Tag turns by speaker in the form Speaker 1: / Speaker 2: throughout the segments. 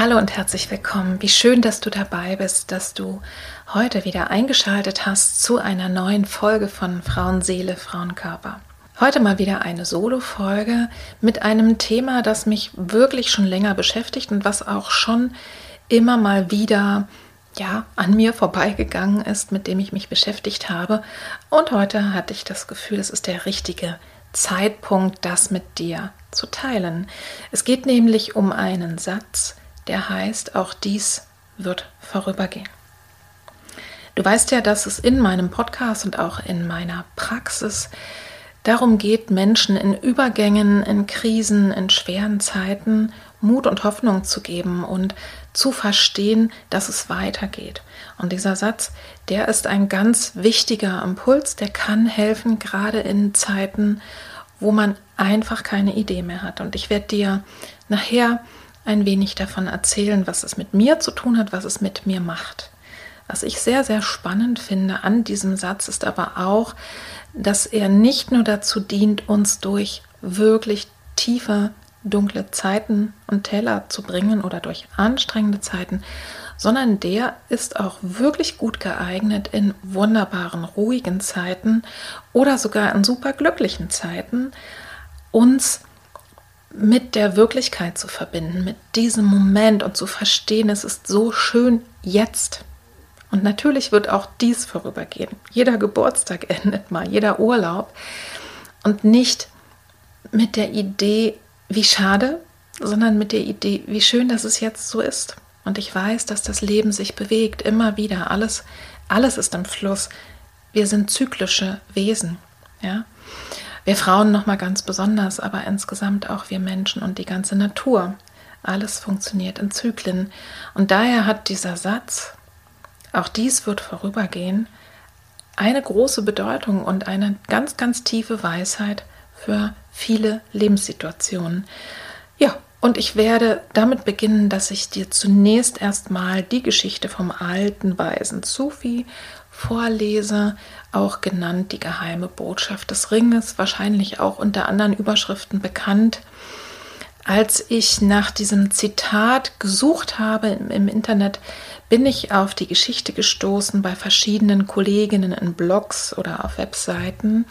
Speaker 1: Hallo und herzlich willkommen. Wie schön, dass du dabei bist, dass du heute wieder eingeschaltet hast zu einer neuen Folge von Frauenseele, Frauenkörper. Heute mal wieder eine Solo-Folge mit einem Thema, das mich wirklich schon länger beschäftigt und was auch schon immer mal wieder ja, an mir vorbeigegangen ist, mit dem ich mich beschäftigt habe. Und heute hatte ich das Gefühl, es ist der richtige Zeitpunkt, das mit dir zu teilen. Es geht nämlich um einen Satz, der heißt, auch dies wird vorübergehen. Du weißt ja, dass es in meinem Podcast und auch in meiner Praxis darum geht, Menschen in Übergängen, in Krisen, in schweren Zeiten Mut und Hoffnung zu geben und zu verstehen, dass es weitergeht. Und dieser Satz, der ist ein ganz wichtiger Impuls, der kann helfen, gerade in Zeiten, wo man einfach keine Idee mehr hat. Und ich werde dir nachher ein wenig davon erzählen, was es mit mir zu tun hat, was es mit mir macht. Was ich sehr, sehr spannend finde an diesem Satz ist aber auch, dass er nicht nur dazu dient, uns durch wirklich tiefe, dunkle Zeiten und Täler zu bringen oder durch anstrengende Zeiten, sondern der ist auch wirklich gut geeignet in wunderbaren, ruhigen Zeiten oder sogar in super glücklichen Zeiten, uns mit der Wirklichkeit zu verbinden, mit diesem Moment und zu verstehen, es ist so schön jetzt. Und natürlich wird auch dies vorübergehen. Jeder Geburtstag endet mal, jeder Urlaub. Und nicht mit der Idee, wie schade, sondern mit der Idee, wie schön, dass es jetzt so ist. Und ich weiß, dass das Leben sich bewegt, immer wieder. Alles, alles ist im Fluss. Wir sind zyklische Wesen. Ja? Wir Frauen noch mal ganz besonders, aber insgesamt auch wir Menschen und die ganze Natur. Alles funktioniert in Zyklen. Und daher hat dieser Satz, auch dies wird vorübergehen, eine große Bedeutung und eine ganz, ganz tiefe Weisheit für viele Lebenssituationen. Ja, und ich werde damit beginnen, dass ich dir zunächst erstmal die Geschichte vom alten weisen Sufi vorlese, auch genannt die geheime Botschaft des Ringes, wahrscheinlich auch unter anderen Überschriften bekannt. Als ich nach diesem Zitat gesucht habe im, im, Internet, bin ich auf die Geschichte gestoßen bei verschiedenen Kolleginnen in Blogs oder auf Webseiten,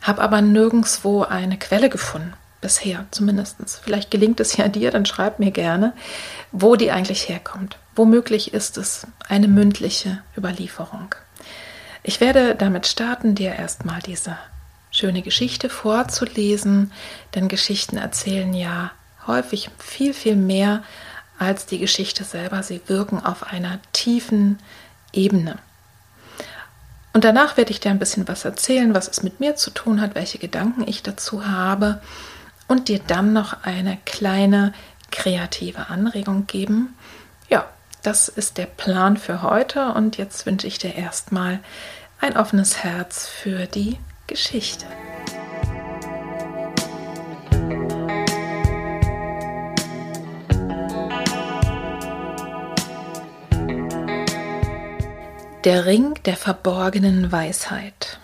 Speaker 1: habe aber nirgendwo eine Quelle gefunden. Bisher zumindest. Vielleicht gelingt es ja dir, dann schreib mir gerne, wo die eigentlich herkommt. Womöglich ist es eine mündliche Überlieferung. Ich werde damit starten, dir erstmal diese schöne Geschichte vorzulesen, denn Geschichten erzählen ja häufig viel, viel mehr als die Geschichte selber. Sie wirken auf einer tiefen Ebene. Und danach werde ich dir ein bisschen was erzählen, was es mit mir zu tun hat, welche Gedanken ich dazu habe und dir dann noch eine kleine kreative Anregung geben. Ja, das ist der Plan für heute und jetzt wünsche ich dir erstmal ein offenes Herz für die Geschichte. Der Ring der verborgenen Weisheit.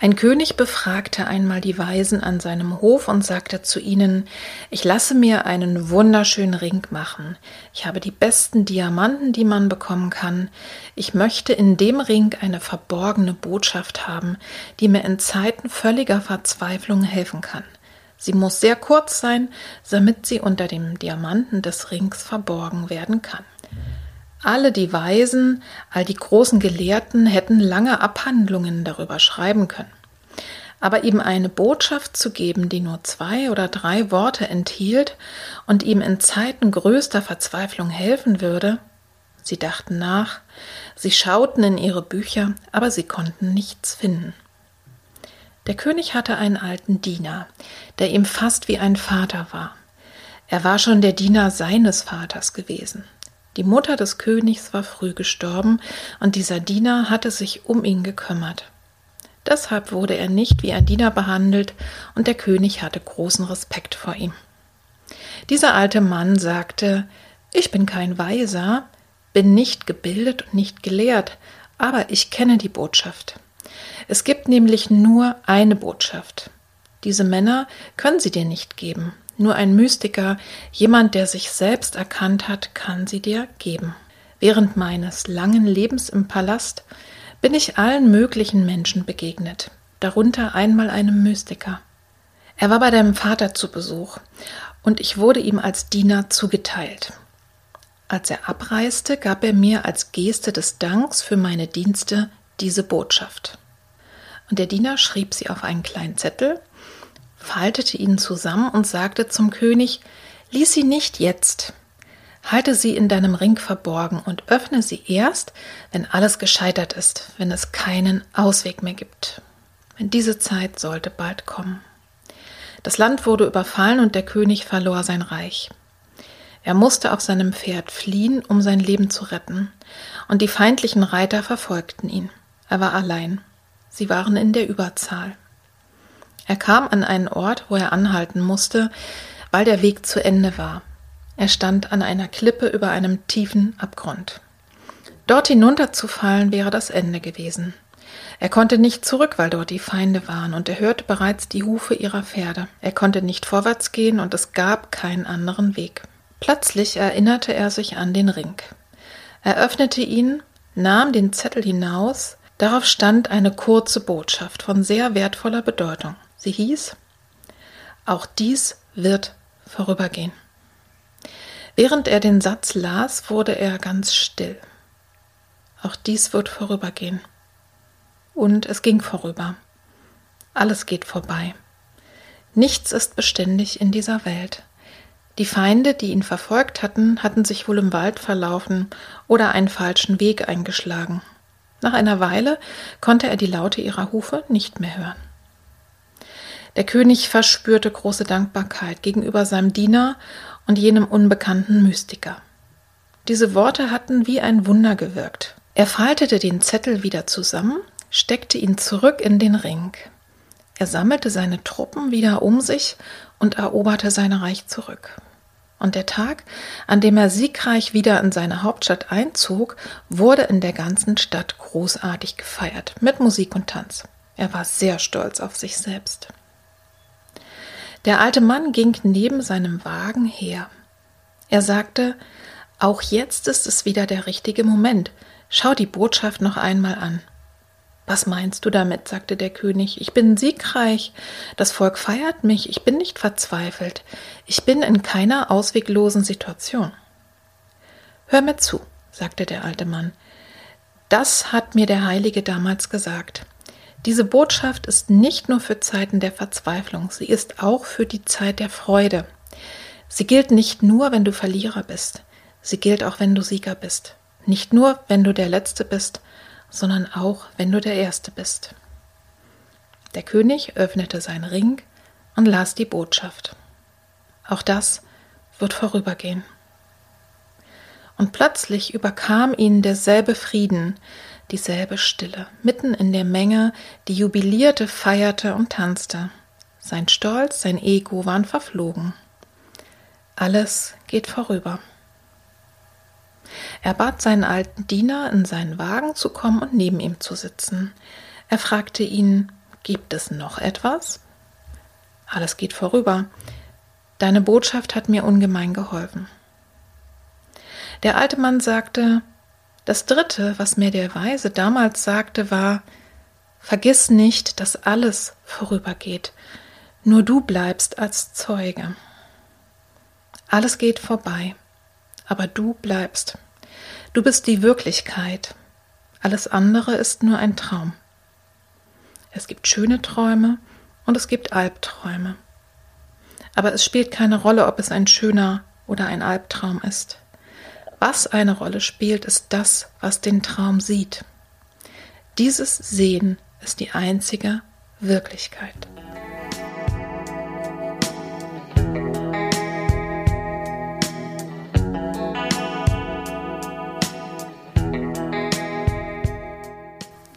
Speaker 1: Ein König befragte einmal die Weisen an seinem Hof und sagte zu ihnen Ich lasse mir einen wunderschönen Ring machen. Ich habe die besten Diamanten, die man bekommen kann. Ich möchte in dem Ring eine verborgene Botschaft haben, die mir in Zeiten völliger Verzweiflung helfen kann. Sie muss sehr kurz sein, damit sie unter dem Diamanten des Rings verborgen werden kann. Alle die Weisen, all die großen Gelehrten hätten lange Abhandlungen darüber schreiben können. Aber ihm eine Botschaft zu geben, die nur zwei oder drei Worte enthielt und ihm in Zeiten größter Verzweiflung helfen würde, sie dachten nach, sie schauten in ihre Bücher, aber sie konnten nichts finden. Der König hatte einen alten Diener, der ihm fast wie ein Vater war. Er war schon der Diener seines Vaters gewesen. Die Mutter des Königs war früh gestorben, und dieser Diener hatte sich um ihn gekümmert. Deshalb wurde er nicht wie ein Diener behandelt, und der König hatte großen Respekt vor ihm. Dieser alte Mann sagte Ich bin kein Weiser, bin nicht gebildet und nicht gelehrt, aber ich kenne die Botschaft. Es gibt nämlich nur eine Botschaft. Diese Männer können sie dir nicht geben. Nur ein Mystiker, jemand, der sich selbst erkannt hat, kann sie dir geben. Während meines langen Lebens im Palast bin ich allen möglichen Menschen begegnet, darunter einmal einem Mystiker. Er war bei deinem Vater zu Besuch, und ich wurde ihm als Diener zugeteilt. Als er abreiste, gab er mir als Geste des Danks für meine Dienste diese Botschaft. Und der Diener schrieb sie auf einen kleinen Zettel faltete ihn zusammen und sagte zum König, Lies sie nicht jetzt, halte sie in deinem Ring verborgen und öffne sie erst, wenn alles gescheitert ist, wenn es keinen Ausweg mehr gibt. Denn diese Zeit sollte bald kommen. Das Land wurde überfallen und der König verlor sein Reich. Er musste auf seinem Pferd fliehen, um sein Leben zu retten, und die feindlichen Reiter verfolgten ihn. Er war allein. Sie waren in der Überzahl. Er kam an einen Ort, wo er anhalten musste, weil der Weg zu Ende war. Er stand an einer Klippe über einem tiefen Abgrund. Dort hinunterzufallen wäre das Ende gewesen. Er konnte nicht zurück, weil dort die Feinde waren, und er hörte bereits die Hufe ihrer Pferde. Er konnte nicht vorwärts gehen, und es gab keinen anderen Weg. Plötzlich erinnerte er sich an den Ring. Er öffnete ihn, nahm den Zettel hinaus, darauf stand eine kurze Botschaft von sehr wertvoller Bedeutung. Sie hieß, auch dies wird vorübergehen. Während er den Satz las, wurde er ganz still. Auch dies wird vorübergehen. Und es ging vorüber. Alles geht vorbei. Nichts ist beständig in dieser Welt. Die Feinde, die ihn verfolgt hatten, hatten sich wohl im Wald verlaufen oder einen falschen Weg eingeschlagen. Nach einer Weile konnte er die Laute ihrer Hufe nicht mehr hören. Der König verspürte große Dankbarkeit gegenüber seinem Diener und jenem unbekannten Mystiker. Diese Worte hatten wie ein Wunder gewirkt. Er faltete den Zettel wieder zusammen, steckte ihn zurück in den Ring. Er sammelte seine Truppen wieder um sich und eroberte sein Reich zurück. Und der Tag, an dem er siegreich wieder in seine Hauptstadt einzog, wurde in der ganzen Stadt großartig gefeiert, mit Musik und Tanz. Er war sehr stolz auf sich selbst. Der alte Mann ging neben seinem Wagen her. Er sagte, auch jetzt ist es wieder der richtige Moment. Schau die Botschaft noch einmal an. Was meinst du damit? sagte der König. Ich bin siegreich. Das Volk feiert mich. Ich bin nicht verzweifelt. Ich bin in keiner ausweglosen Situation. Hör mir zu, sagte der alte Mann. Das hat mir der Heilige damals gesagt. Diese Botschaft ist nicht nur für Zeiten der Verzweiflung, sie ist auch für die Zeit der Freude. Sie gilt nicht nur, wenn du Verlierer bist, sie gilt auch, wenn du Sieger bist. Nicht nur, wenn du der Letzte bist, sondern auch, wenn du der Erste bist. Der König öffnete seinen Ring und las die Botschaft. Auch das wird vorübergehen. Und plötzlich überkam ihn derselbe Frieden, dieselbe Stille, mitten in der Menge, die jubilierte, feierte und tanzte. Sein Stolz, sein Ego waren verflogen. Alles geht vorüber. Er bat seinen alten Diener, in seinen Wagen zu kommen und neben ihm zu sitzen. Er fragte ihn, gibt es noch etwas? Alles geht vorüber. Deine Botschaft hat mir ungemein geholfen. Der alte Mann sagte, das Dritte, was mir der Weise damals sagte, war, vergiss nicht, dass alles vorübergeht. Nur du bleibst als Zeuge. Alles geht vorbei, aber du bleibst. Du bist die Wirklichkeit. Alles andere ist nur ein Traum. Es gibt schöne Träume und es gibt Albträume. Aber es spielt keine Rolle, ob es ein schöner oder ein Albtraum ist. Was eine Rolle spielt, ist das, was den Traum sieht. Dieses Sehen ist die einzige Wirklichkeit.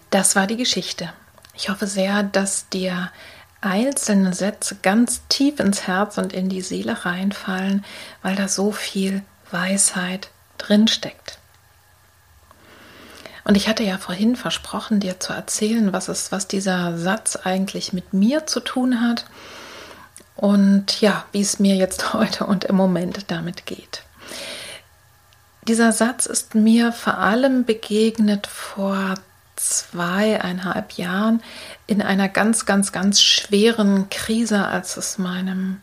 Speaker 1: Das war die Geschichte. Ich hoffe sehr, dass dir einzelne Sätze ganz tief ins Herz und in die Seele reinfallen, weil da so viel Weisheit drinsteckt. Und ich hatte ja vorhin versprochen, dir zu erzählen, was es, was dieser Satz eigentlich mit mir zu tun hat und ja, wie es mir jetzt heute und im Moment damit geht. Dieser Satz ist mir vor allem begegnet vor zweieinhalb Jahren in einer ganz, ganz, ganz schweren Krise, als es meinem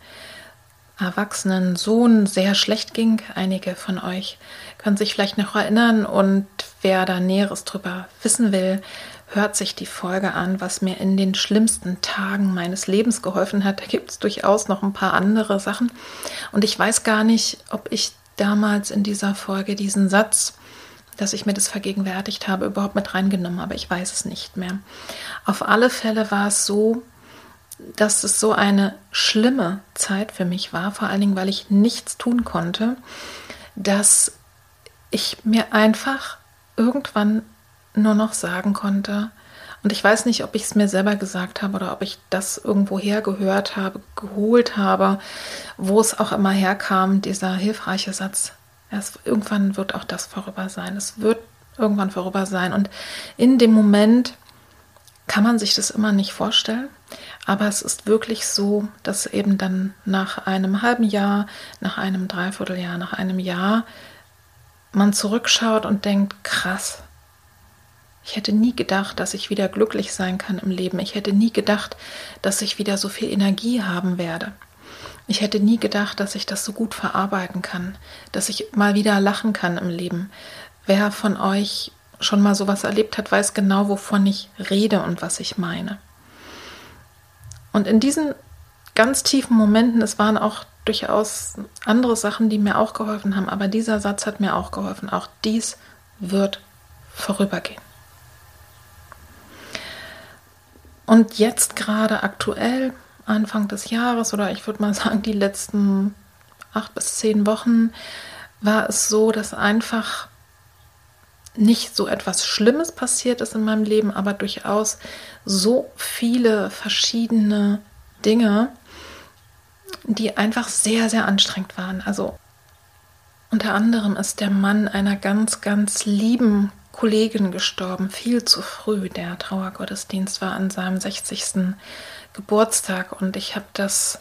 Speaker 1: erwachsenen Sohn sehr schlecht ging. Einige von euch können sich vielleicht noch erinnern und wer da Näheres drüber wissen will, hört sich die Folge an, was mir in den schlimmsten Tagen meines Lebens geholfen hat. Da gibt es durchaus noch ein paar andere Sachen. Und ich weiß gar nicht, ob ich damals in dieser Folge diesen Satz dass ich mir das vergegenwärtigt habe, überhaupt mit reingenommen habe. Ich weiß es nicht mehr. Auf alle Fälle war es so, dass es so eine schlimme Zeit für mich war, vor allen Dingen, weil ich nichts tun konnte, dass ich mir einfach irgendwann nur noch sagen konnte, und ich weiß nicht, ob ich es mir selber gesagt habe oder ob ich das irgendwo hergehört habe, geholt habe, wo es auch immer herkam, dieser hilfreiche Satz, Erst irgendwann wird auch das vorüber sein. Es wird irgendwann vorüber sein. Und in dem Moment kann man sich das immer nicht vorstellen. Aber es ist wirklich so, dass eben dann nach einem halben Jahr, nach einem Dreivierteljahr, nach einem Jahr man zurückschaut und denkt, krass, ich hätte nie gedacht, dass ich wieder glücklich sein kann im Leben. Ich hätte nie gedacht, dass ich wieder so viel Energie haben werde. Ich hätte nie gedacht, dass ich das so gut verarbeiten kann, dass ich mal wieder lachen kann im Leben. Wer von euch schon mal sowas erlebt hat, weiß genau, wovon ich rede und was ich meine. Und in diesen ganz tiefen Momenten, es waren auch durchaus andere Sachen, die mir auch geholfen haben, aber dieser Satz hat mir auch geholfen. Auch dies wird vorübergehen. Und jetzt gerade aktuell Anfang des Jahres oder ich würde mal sagen die letzten acht bis zehn Wochen war es so, dass einfach nicht so etwas Schlimmes passiert ist in meinem Leben, aber durchaus so viele verschiedene Dinge, die einfach sehr, sehr anstrengend waren. Also unter anderem ist der Mann einer ganz, ganz lieben Kollegin gestorben, viel zu früh. Der Trauergottesdienst war an seinem 60. Geburtstag und ich habe das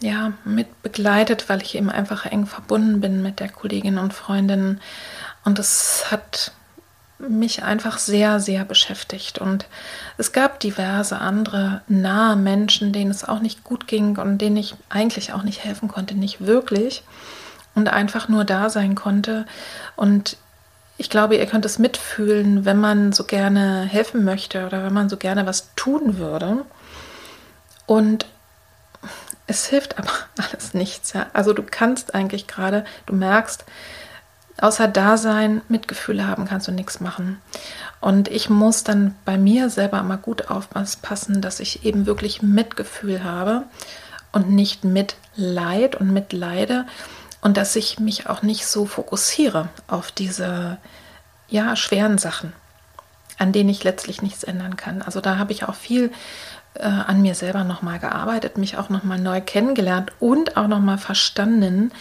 Speaker 1: ja mit begleitet, weil ich eben einfach eng verbunden bin mit der Kollegin und Freundin und es hat mich einfach sehr, sehr beschäftigt. Und es gab diverse andere nahe Menschen, denen es auch nicht gut ging und denen ich eigentlich auch nicht helfen konnte, nicht wirklich. Und einfach nur da sein konnte. Und ich glaube, ihr könnt es mitfühlen, wenn man so gerne helfen möchte oder wenn man so gerne was tun würde. Und es hilft aber alles nichts. Ja? Also du kannst eigentlich gerade, du merkst, außer Dasein, Mitgefühle haben, kannst du nichts machen. Und ich muss dann bei mir selber immer gut aufpassen, dass ich eben wirklich Mitgefühl habe und nicht Mitleid und Mitleide und dass ich mich auch nicht so fokussiere auf diese ja schweren Sachen, an denen ich letztlich nichts ändern kann. Also da habe ich auch viel äh, an mir selber nochmal gearbeitet, mich auch nochmal neu kennengelernt und auch nochmal verstanden,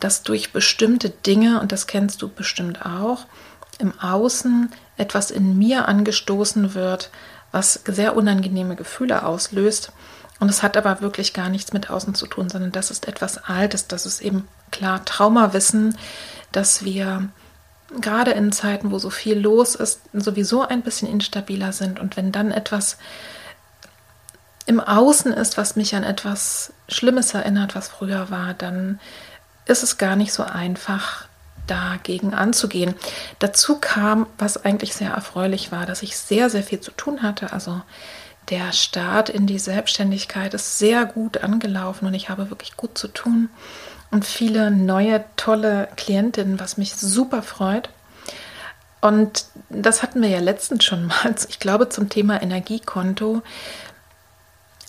Speaker 1: dass durch bestimmte Dinge, und das kennst du bestimmt auch, im Außen etwas in mir angestoßen wird, was sehr unangenehme Gefühle auslöst. Und es hat aber wirklich gar nichts mit außen zu tun, sondern das ist etwas Altes. Das ist eben klar Traumawissen, dass wir gerade in Zeiten, wo so viel los ist, sowieso ein bisschen instabiler sind. Und wenn dann etwas im Außen ist, was mich an etwas Schlimmes erinnert, was früher war, dann ist es gar nicht so einfach, dagegen anzugehen. Dazu kam, was eigentlich sehr erfreulich war, dass ich sehr, sehr viel zu tun hatte. Also der Start in die Selbstständigkeit ist sehr gut angelaufen und ich habe wirklich gut zu tun und viele neue, tolle Klientinnen, was mich super freut. Und das hatten wir ja letztens schon mal, ich glaube, zum Thema Energiekonto.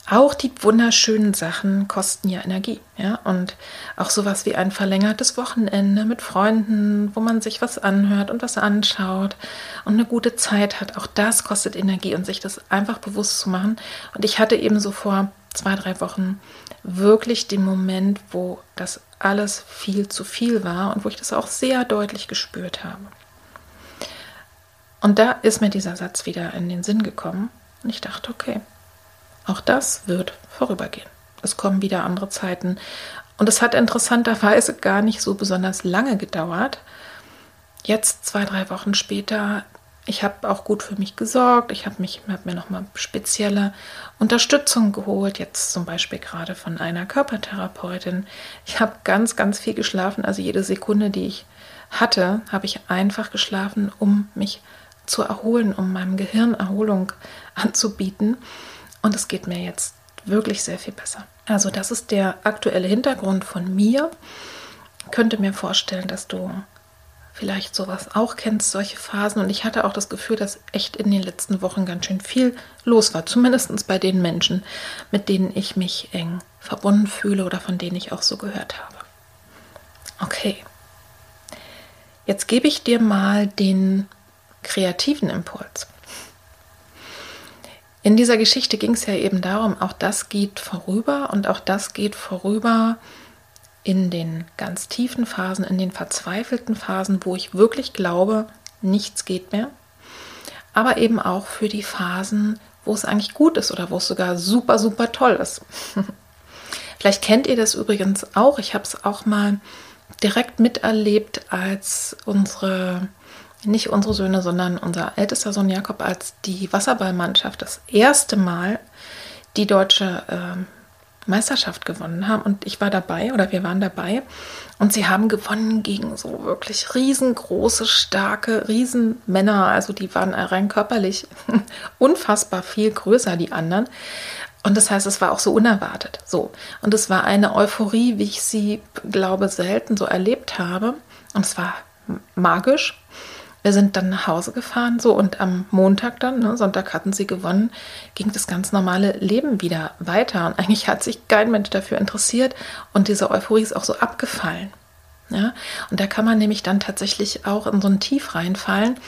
Speaker 1: Auch die wunderschönen Sachen kosten ja Energie, ja. Und auch sowas wie ein verlängertes Wochenende mit Freunden, wo man sich was anhört und was anschaut und eine gute Zeit hat, auch das kostet Energie und sich das einfach bewusst zu machen. Und ich hatte eben so vor zwei, drei Wochen wirklich den Moment, wo das alles viel zu viel war und wo ich das auch sehr deutlich gespürt habe. Und da ist mir dieser Satz wieder in den Sinn gekommen und ich dachte, okay, auch das wird vorübergehen. Es kommen wieder andere Zeiten. Und es hat interessanterweise gar nicht so besonders lange gedauert. Jetzt, zwei, drei Wochen später, ich habe auch gut für mich gesorgt. Ich habe hab mir nochmal spezielle Unterstützung geholt. Jetzt zum Beispiel gerade von einer Körpertherapeutin. Ich habe ganz, ganz viel geschlafen. Also jede Sekunde, die ich hatte, habe ich einfach geschlafen, um mich zu erholen, um meinem Gehirn Erholung anzubieten. Und es geht mir jetzt wirklich sehr viel besser. Also das ist der aktuelle Hintergrund von mir. Ich könnte mir vorstellen, dass du vielleicht sowas auch kennst, solche Phasen. Und ich hatte auch das Gefühl, dass echt in den letzten Wochen ganz schön viel los war. Zumindest bei den Menschen, mit denen ich mich eng verbunden fühle oder von denen ich auch so gehört habe. Okay. Jetzt gebe ich dir mal den kreativen Impuls. In dieser Geschichte ging es ja eben darum, auch das geht vorüber und auch das geht vorüber in den ganz tiefen Phasen, in den verzweifelten Phasen, wo ich wirklich glaube, nichts geht mehr. Aber eben auch für die Phasen, wo es eigentlich gut ist oder wo es sogar super, super toll ist. Vielleicht kennt ihr das übrigens auch. Ich habe es auch mal direkt miterlebt, als unsere nicht unsere Söhne, sondern unser ältester Sohn Jakob, als die Wasserballmannschaft das erste Mal die deutsche äh, Meisterschaft gewonnen haben. Und ich war dabei oder wir waren dabei. Und sie haben gewonnen gegen so wirklich riesengroße, starke Riesenmänner. Also die waren rein körperlich unfassbar viel größer, die anderen. Und das heißt, es war auch so unerwartet. So. Und es war eine Euphorie, wie ich sie, glaube, selten so erlebt habe. Und es war magisch. Wir sind dann nach Hause gefahren, so und am Montag dann, ne, Sonntag hatten sie gewonnen, ging das ganz normale Leben wieder weiter. Und eigentlich hat sich kein Mensch dafür interessiert und diese Euphorie ist auch so abgefallen. Ja? Und da kann man nämlich dann tatsächlich auch in so ein Tief reinfallen.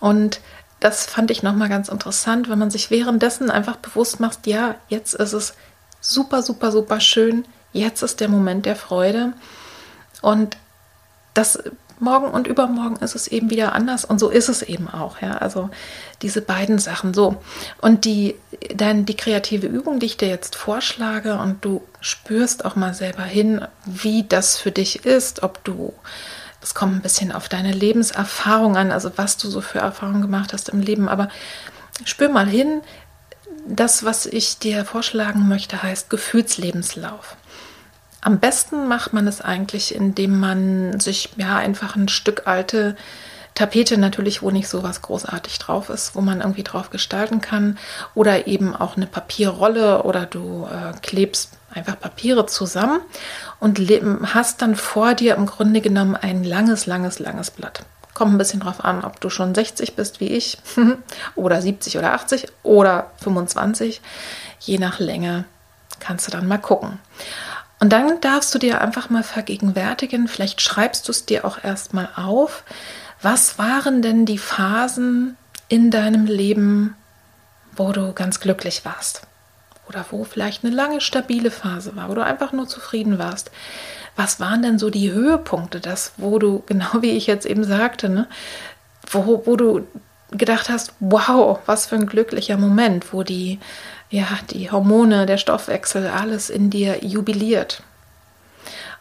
Speaker 1: Und das fand ich nochmal ganz interessant, wenn man sich währenddessen einfach bewusst macht, ja, jetzt ist es super, super, super schön, jetzt ist der Moment der Freude. Und das morgen und übermorgen ist es eben wieder anders und so ist es eben auch, ja. Also diese beiden Sachen so. Und die, dann die kreative Übung, die ich dir jetzt vorschlage und du spürst auch mal selber hin, wie das für dich ist, ob du, es kommt ein bisschen auf deine Lebenserfahrung an, also was du so für Erfahrungen gemacht hast im Leben, aber spür mal hin, das, was ich dir vorschlagen möchte, heißt Gefühlslebenslauf. Am besten macht man es eigentlich, indem man sich ja einfach ein Stück alte Tapete natürlich, wo nicht so was großartig drauf ist, wo man irgendwie drauf gestalten kann oder eben auch eine Papierrolle oder du äh, klebst einfach Papiere zusammen und hast dann vor dir im Grunde genommen ein langes, langes, langes Blatt. Kommt ein bisschen drauf an, ob du schon 60 bist wie ich oder 70 oder 80 oder 25. Je nach Länge kannst du dann mal gucken. Und dann darfst du dir einfach mal vergegenwärtigen, vielleicht schreibst du es dir auch erstmal auf, was waren denn die Phasen in deinem Leben, wo du ganz glücklich warst? Oder wo vielleicht eine lange, stabile Phase war, wo du einfach nur zufrieden warst. Was waren denn so die Höhepunkte, das, wo du, genau wie ich jetzt eben sagte, ne, wo, wo du gedacht hast, wow, was für ein glücklicher Moment, wo die ja, die Hormone, der Stoffwechsel, alles in dir jubiliert.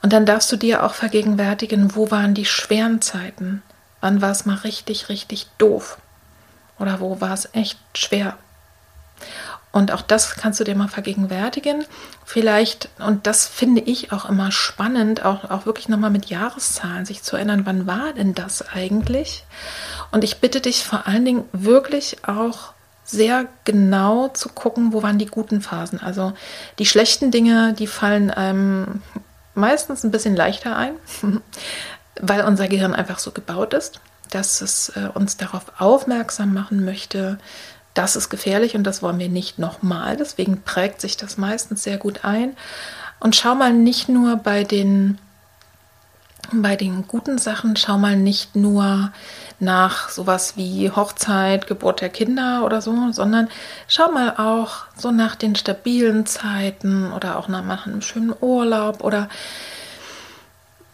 Speaker 1: Und dann darfst du dir auch vergegenwärtigen, wo waren die schweren Zeiten? Wann war es mal richtig, richtig doof? Oder wo war es echt schwer? Und auch das kannst du dir mal vergegenwärtigen. Vielleicht, und das finde ich auch immer spannend, auch, auch wirklich nochmal mit Jahreszahlen sich zu erinnern, wann war denn das eigentlich? Und ich bitte dich vor allen Dingen wirklich auch sehr genau zu gucken, wo waren die guten Phasen. Also die schlechten Dinge, die fallen einem meistens ein bisschen leichter ein, weil unser Gehirn einfach so gebaut ist, dass es äh, uns darauf aufmerksam machen möchte, das ist gefährlich und das wollen wir nicht nochmal. Deswegen prägt sich das meistens sehr gut ein. Und schau mal nicht nur bei den, bei den guten Sachen, schau mal nicht nur nach sowas wie Hochzeit, Geburt der Kinder oder so, sondern schau mal auch so nach den stabilen Zeiten oder auch nach einem schönen Urlaub oder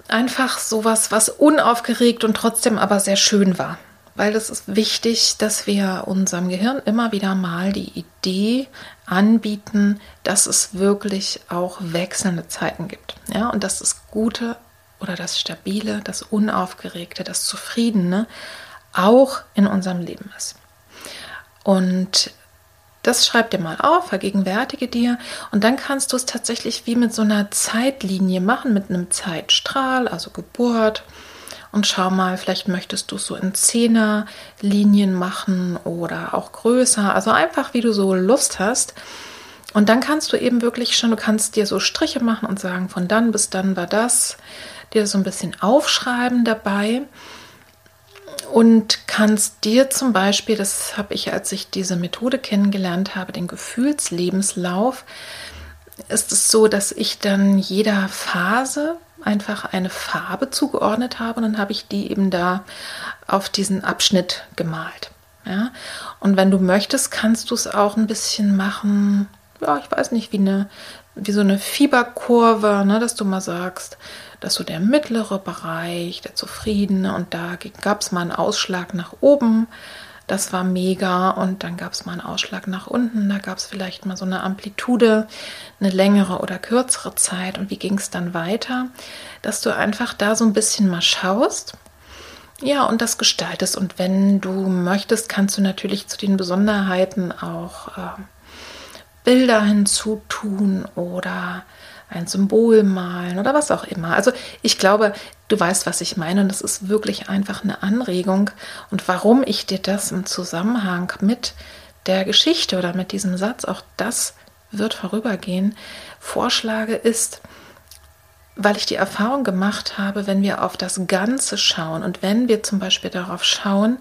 Speaker 1: einfach sowas, was unaufgeregt und trotzdem aber sehr schön war weil es ist wichtig, dass wir unserem Gehirn immer wieder mal die Idee anbieten, dass es wirklich auch wechselnde Zeiten gibt. Ja, und dass das Gute oder das Stabile, das Unaufgeregte, das Zufriedene auch in unserem Leben ist. Und das schreib dir mal auf, vergegenwärtige dir und dann kannst du es tatsächlich wie mit so einer Zeitlinie machen, mit einem Zeitstrahl, also Geburt, und schau mal, vielleicht möchtest du es so in Zehnerlinien machen oder auch größer. Also einfach, wie du so Lust hast. Und dann kannst du eben wirklich schon, du kannst dir so Striche machen und sagen, von dann bis dann war das, dir so ein bisschen aufschreiben dabei und kannst dir zum Beispiel, das habe ich, als ich diese Methode kennengelernt habe, den Gefühlslebenslauf, ist es so, dass ich dann jeder Phase einfach eine Farbe zugeordnet habe und dann habe ich die eben da auf diesen Abschnitt gemalt. Ja? Und wenn du möchtest, kannst du es auch ein bisschen machen, ja, ich weiß nicht, wie eine, wie so eine Fieberkurve, ne, dass du mal sagst, dass so der mittlere Bereich, der zufriedene, und da gab es mal einen Ausschlag nach oben, das war mega. Und dann gab es mal einen Ausschlag nach unten. Da gab es vielleicht mal so eine Amplitude, eine längere oder kürzere Zeit. Und wie ging es dann weiter? Dass du einfach da so ein bisschen mal schaust. Ja, und das gestaltest. Und wenn du möchtest, kannst du natürlich zu den Besonderheiten auch äh, Bilder hinzutun oder ein Symbol malen oder was auch immer. Also ich glaube, du weißt, was ich meine und das ist wirklich einfach eine Anregung. Und warum ich dir das im Zusammenhang mit der Geschichte oder mit diesem Satz, auch das wird vorübergehen, vorschlage, ist, weil ich die Erfahrung gemacht habe, wenn wir auf das Ganze schauen und wenn wir zum Beispiel darauf schauen,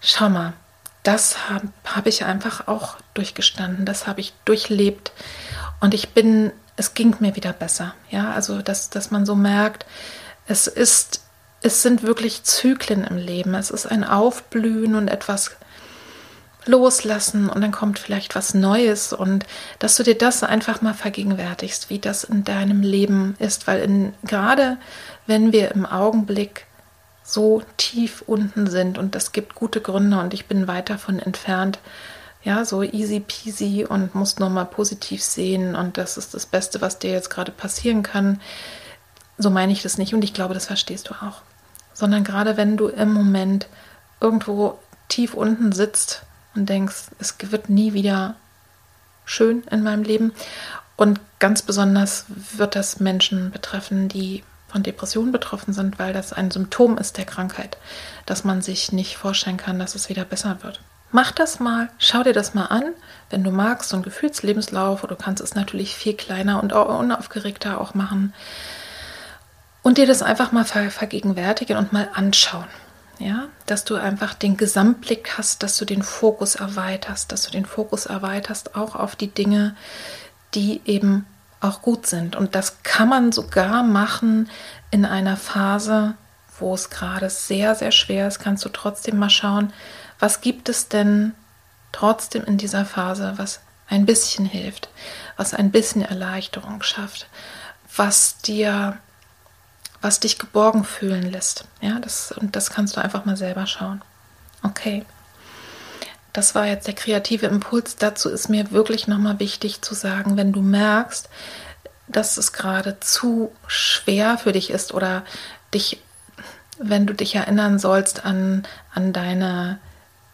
Speaker 1: schau mal, das habe hab ich einfach auch durchgestanden, das habe ich durchlebt und ich bin es ging mir wieder besser. Ja, also dass, dass man so merkt, es ist, es sind wirklich Zyklen im Leben. Es ist ein Aufblühen und etwas loslassen und dann kommt vielleicht was Neues und dass du dir das einfach mal vergegenwärtigst, wie das in deinem Leben ist, weil in, gerade wenn wir im Augenblick so tief unten sind und das gibt gute Gründe und ich bin weit davon entfernt, ja, so easy peasy und musst nur mal positiv sehen und das ist das Beste, was dir jetzt gerade passieren kann. So meine ich das nicht und ich glaube, das verstehst du auch. Sondern gerade wenn du im Moment irgendwo tief unten sitzt und denkst, es wird nie wieder schön in meinem Leben und ganz besonders wird das Menschen betreffen, die von Depressionen betroffen sind, weil das ein Symptom ist der Krankheit, dass man sich nicht vorstellen kann, dass es wieder besser wird. Mach das mal, schau dir das mal an, wenn du magst, so ein Gefühlslebenslauf oder du kannst es natürlich viel kleiner und unaufgeregter auch machen und dir das einfach mal vergegenwärtigen und mal anschauen. Ja, dass du einfach den Gesamtblick hast, dass du den Fokus erweiterst, dass du den Fokus erweiterst auch auf die Dinge, die eben auch gut sind. Und das kann man sogar machen in einer Phase, wo es gerade sehr, sehr schwer ist, kannst du trotzdem mal schauen, was gibt es denn trotzdem in dieser Phase, was ein bisschen hilft, was ein bisschen Erleichterung schafft, was dir, was dich geborgen fühlen lässt. Ja, das, und das kannst du einfach mal selber schauen. Okay. Das war jetzt der kreative Impuls. Dazu ist mir wirklich nochmal wichtig zu sagen, wenn du merkst, dass es gerade zu schwer für dich ist oder dich, wenn du dich erinnern sollst an, an deine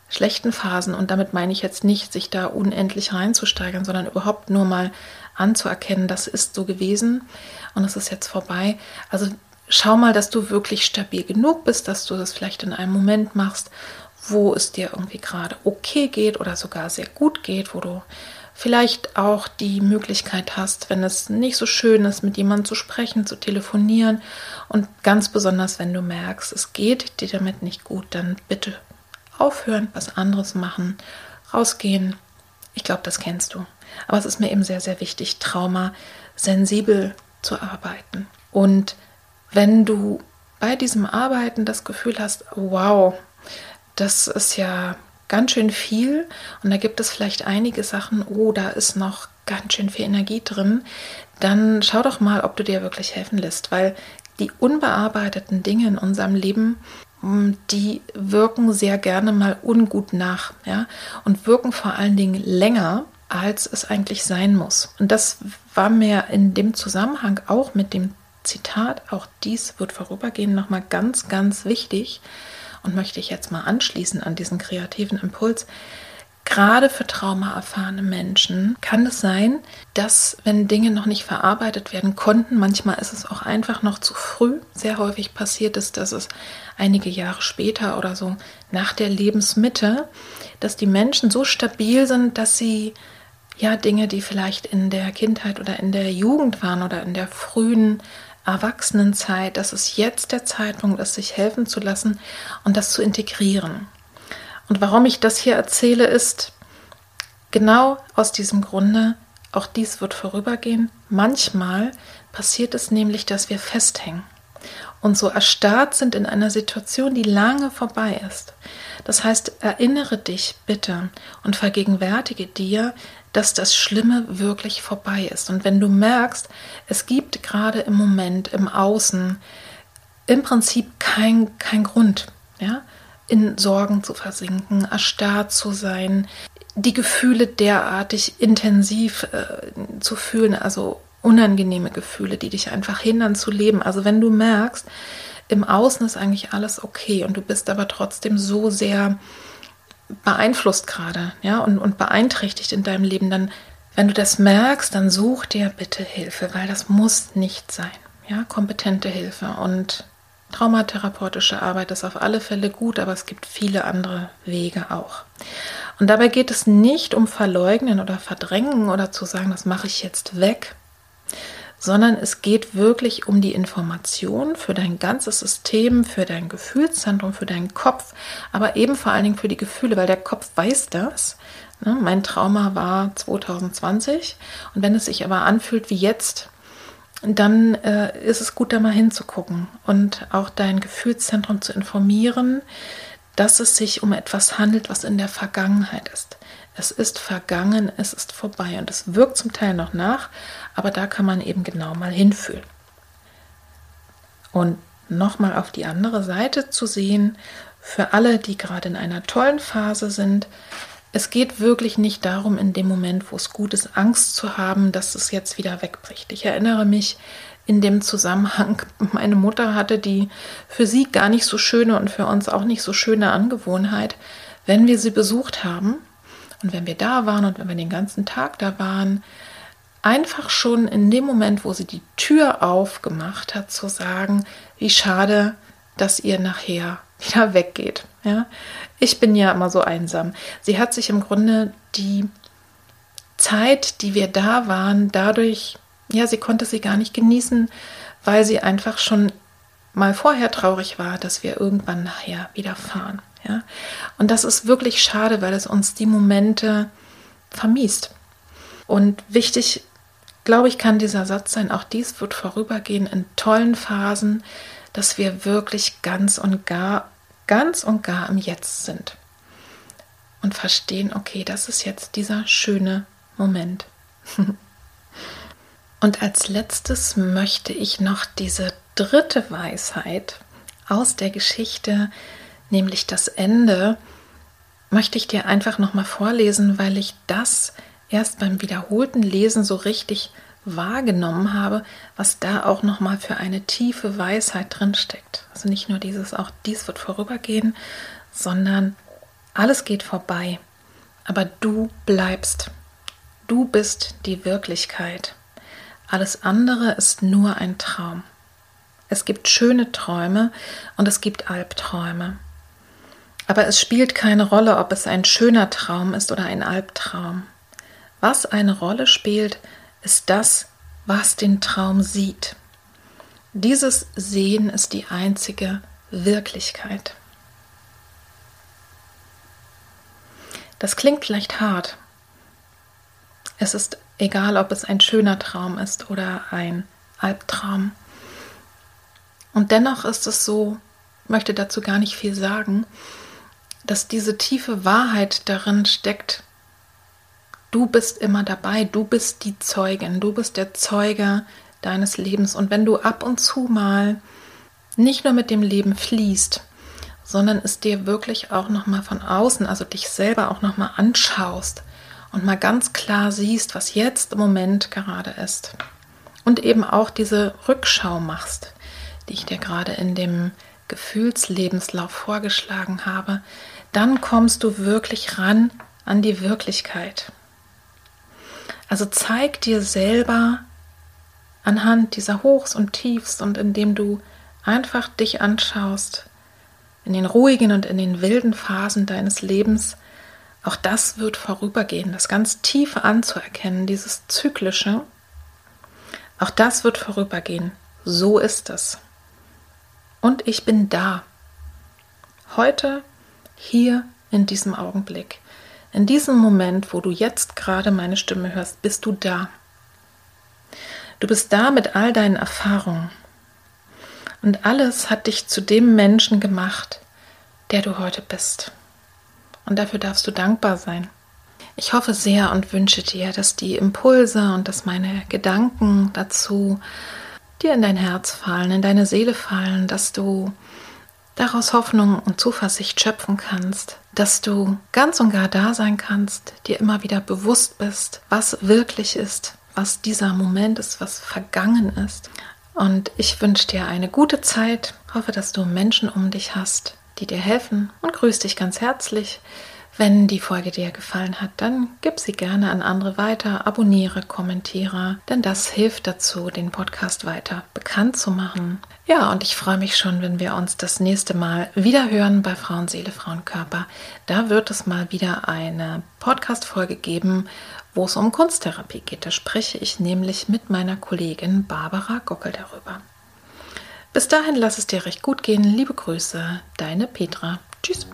Speaker 1: schlechten Phasen, und damit meine ich jetzt nicht, sich da unendlich reinzusteigern, sondern überhaupt nur mal anzuerkennen, das ist so gewesen und es ist jetzt vorbei. Also schau mal, dass du wirklich stabil genug bist, dass du das vielleicht in einem Moment machst, wo es dir irgendwie gerade okay geht oder sogar sehr gut geht, wo du vielleicht auch die Möglichkeit hast, wenn es nicht so schön ist, mit jemandem zu sprechen, zu telefonieren und ganz besonders, wenn du merkst, es geht dir damit nicht gut, dann bitte aufhören, was anderes machen, rausgehen. Ich glaube, das kennst du. Aber es ist mir eben sehr, sehr wichtig, Trauma sensibel zu arbeiten. Und wenn du bei diesem Arbeiten das Gefühl hast, wow, das ist ja ganz schön viel und da gibt es vielleicht einige Sachen, oh, da ist noch ganz schön viel Energie drin, dann schau doch mal, ob du dir wirklich helfen lässt, weil die unbearbeiteten Dinge in unserem Leben, die wirken sehr gerne mal ungut nach, ja, und wirken vor allen Dingen länger, als es eigentlich sein muss. Und das war mir in dem Zusammenhang auch mit dem Zitat, auch dies wird vorübergehen, nochmal ganz, ganz wichtig und möchte ich jetzt mal anschließen an diesen kreativen Impuls. Gerade für traumaerfahrene Menschen kann es sein, dass wenn Dinge noch nicht verarbeitet werden konnten, manchmal ist es auch einfach noch zu früh. Sehr häufig passiert es, dass es einige Jahre später oder so nach der Lebensmitte, dass die Menschen so stabil sind, dass sie ja Dinge, die vielleicht in der Kindheit oder in der Jugend waren oder in der frühen Erwachsenenzeit, dass es jetzt der Zeitpunkt ist, sich helfen zu lassen und das zu integrieren. Und warum ich das hier erzähle, ist genau aus diesem Grunde, auch dies wird vorübergehen. Manchmal passiert es nämlich, dass wir festhängen und so erstarrt sind in einer Situation, die lange vorbei ist. Das heißt, erinnere dich bitte und vergegenwärtige dir, dass das Schlimme wirklich vorbei ist. Und wenn du merkst, es gibt gerade im Moment im Außen im Prinzip kein, kein Grund, ja, in Sorgen zu versinken, erstarrt zu sein, die Gefühle derartig intensiv äh, zu fühlen, also unangenehme Gefühle, die dich einfach hindern zu leben. Also wenn du merkst, im Außen ist eigentlich alles okay und du bist aber trotzdem so sehr beeinflusst gerade, ja, und, und beeinträchtigt in deinem Leben, dann, wenn du das merkst, dann such dir bitte Hilfe, weil das muss nicht sein, ja, kompetente Hilfe und traumatherapeutische Arbeit ist auf alle Fälle gut, aber es gibt viele andere Wege auch. Und dabei geht es nicht um Verleugnen oder Verdrängen oder zu sagen, das mache ich jetzt weg, sondern es geht wirklich um die Information für dein ganzes System, für dein Gefühlszentrum, für deinen Kopf, aber eben vor allen Dingen für die Gefühle, weil der Kopf weiß das. Ne? Mein Trauma war 2020 und wenn es sich aber anfühlt wie jetzt, dann äh, ist es gut, da mal hinzugucken und auch dein Gefühlszentrum zu informieren, dass es sich um etwas handelt, was in der Vergangenheit ist. Es ist vergangen, es ist vorbei und es wirkt zum Teil noch nach, aber da kann man eben genau mal hinfühlen. Und nochmal auf die andere Seite zu sehen, für alle, die gerade in einer tollen Phase sind, es geht wirklich nicht darum, in dem Moment, wo es gut ist, Angst zu haben, dass es jetzt wieder wegbricht. Ich erinnere mich in dem Zusammenhang, meine Mutter hatte die für sie gar nicht so schöne und für uns auch nicht so schöne Angewohnheit, wenn wir sie besucht haben und wenn wir da waren und wenn wir den ganzen Tag da waren, einfach schon in dem Moment, wo sie die Tür aufgemacht hat, zu sagen, wie schade, dass ihr nachher wieder weggeht. Ja? Ich bin ja immer so einsam. Sie hat sich im Grunde die Zeit, die wir da waren, dadurch, ja, sie konnte sie gar nicht genießen, weil sie einfach schon mal vorher traurig war, dass wir irgendwann nachher wieder fahren. Ja? Und das ist wirklich schade, weil es uns die Momente vermiest. Und wichtig glaube ich, kann dieser Satz sein, auch dies wird vorübergehen in tollen Phasen, dass wir wirklich ganz und gar, ganz und gar im Jetzt sind. Und verstehen, okay, das ist jetzt dieser schöne Moment. und als letztes möchte ich noch diese dritte Weisheit aus der Geschichte, nämlich das Ende, möchte ich dir einfach nochmal vorlesen, weil ich das erst beim wiederholten Lesen so richtig wahrgenommen habe, was da auch noch mal für eine tiefe Weisheit drin steckt. Also nicht nur dieses auch dies wird vorübergehen, sondern Alles geht vorbei, aber du bleibst. Du bist die Wirklichkeit. Alles andere ist nur ein Traum. Es gibt schöne Träume und es gibt Albträume. Aber es spielt keine Rolle, ob es ein schöner Traum ist oder ein Albtraum. Was eine Rolle spielt, ist das, was den Traum sieht. Dieses Sehen ist die einzige Wirklichkeit. Das klingt vielleicht hart. Es ist egal, ob es ein schöner Traum ist oder ein Albtraum. Und dennoch ist es so, möchte dazu gar nicht viel sagen, dass diese tiefe Wahrheit darin steckt, du bist immer dabei, du bist die Zeugin, du bist der Zeuge deines Lebens. Und wenn du ab und zu mal nicht nur mit dem Leben fließt, sondern es dir wirklich auch nochmal von außen, also dich selber auch nochmal anschaust und mal ganz klar siehst, was jetzt im Moment gerade ist. Und eben auch diese Rückschau machst, die ich dir gerade in dem Gefühlslebenslauf vorgeschlagen habe, dann kommst du wirklich ran an die Wirklichkeit. Also zeig dir selber anhand dieser Hochs und Tiefs und indem du einfach dich anschaust, in den ruhigen und in den wilden Phasen deines Lebens, auch das wird vorübergehen, das ganz Tiefe anzuerkennen, dieses Zyklische, auch das wird vorübergehen. So ist es. Und ich bin da. Heute hier in diesem Augenblick. In diesem Moment, wo du jetzt gerade meine Stimme hörst, bist du da. Du bist da mit all deinen Erfahrungen. Und alles hat dich zu dem Menschen gemacht, der du heute bist. Und dafür darfst du dankbar sein. Ich hoffe sehr und wünsche dir, dass die Impulse und dass meine Gedanken dazu dir in dein Herz fallen, in deine Seele fallen, dass du daraus Hoffnung und Zuversicht schöpfen kannst, dass du ganz und gar da sein kannst, dir immer wieder bewusst bist, was wirklich ist, was dieser Moment ist, was vergangen ist. Und ich wünsche dir eine gute Zeit, hoffe, dass du Menschen um dich hast, die dir helfen und grüße dich ganz herzlich. Wenn die Folge dir gefallen hat, dann gib sie gerne an andere weiter, abonniere, kommentiere, denn das hilft dazu, den Podcast weiter bekannt zu machen. Ja, und ich freue mich schon, wenn wir uns das nächste Mal wieder hören bei Frauenseele, Frauenkörper. Da wird es mal wieder eine Podcast-Folge geben, wo es um Kunsttherapie geht. Da spreche ich nämlich mit meiner Kollegin Barbara Gockel darüber. Bis dahin lass es dir recht gut gehen. Liebe Grüße, deine Petra. Tschüss.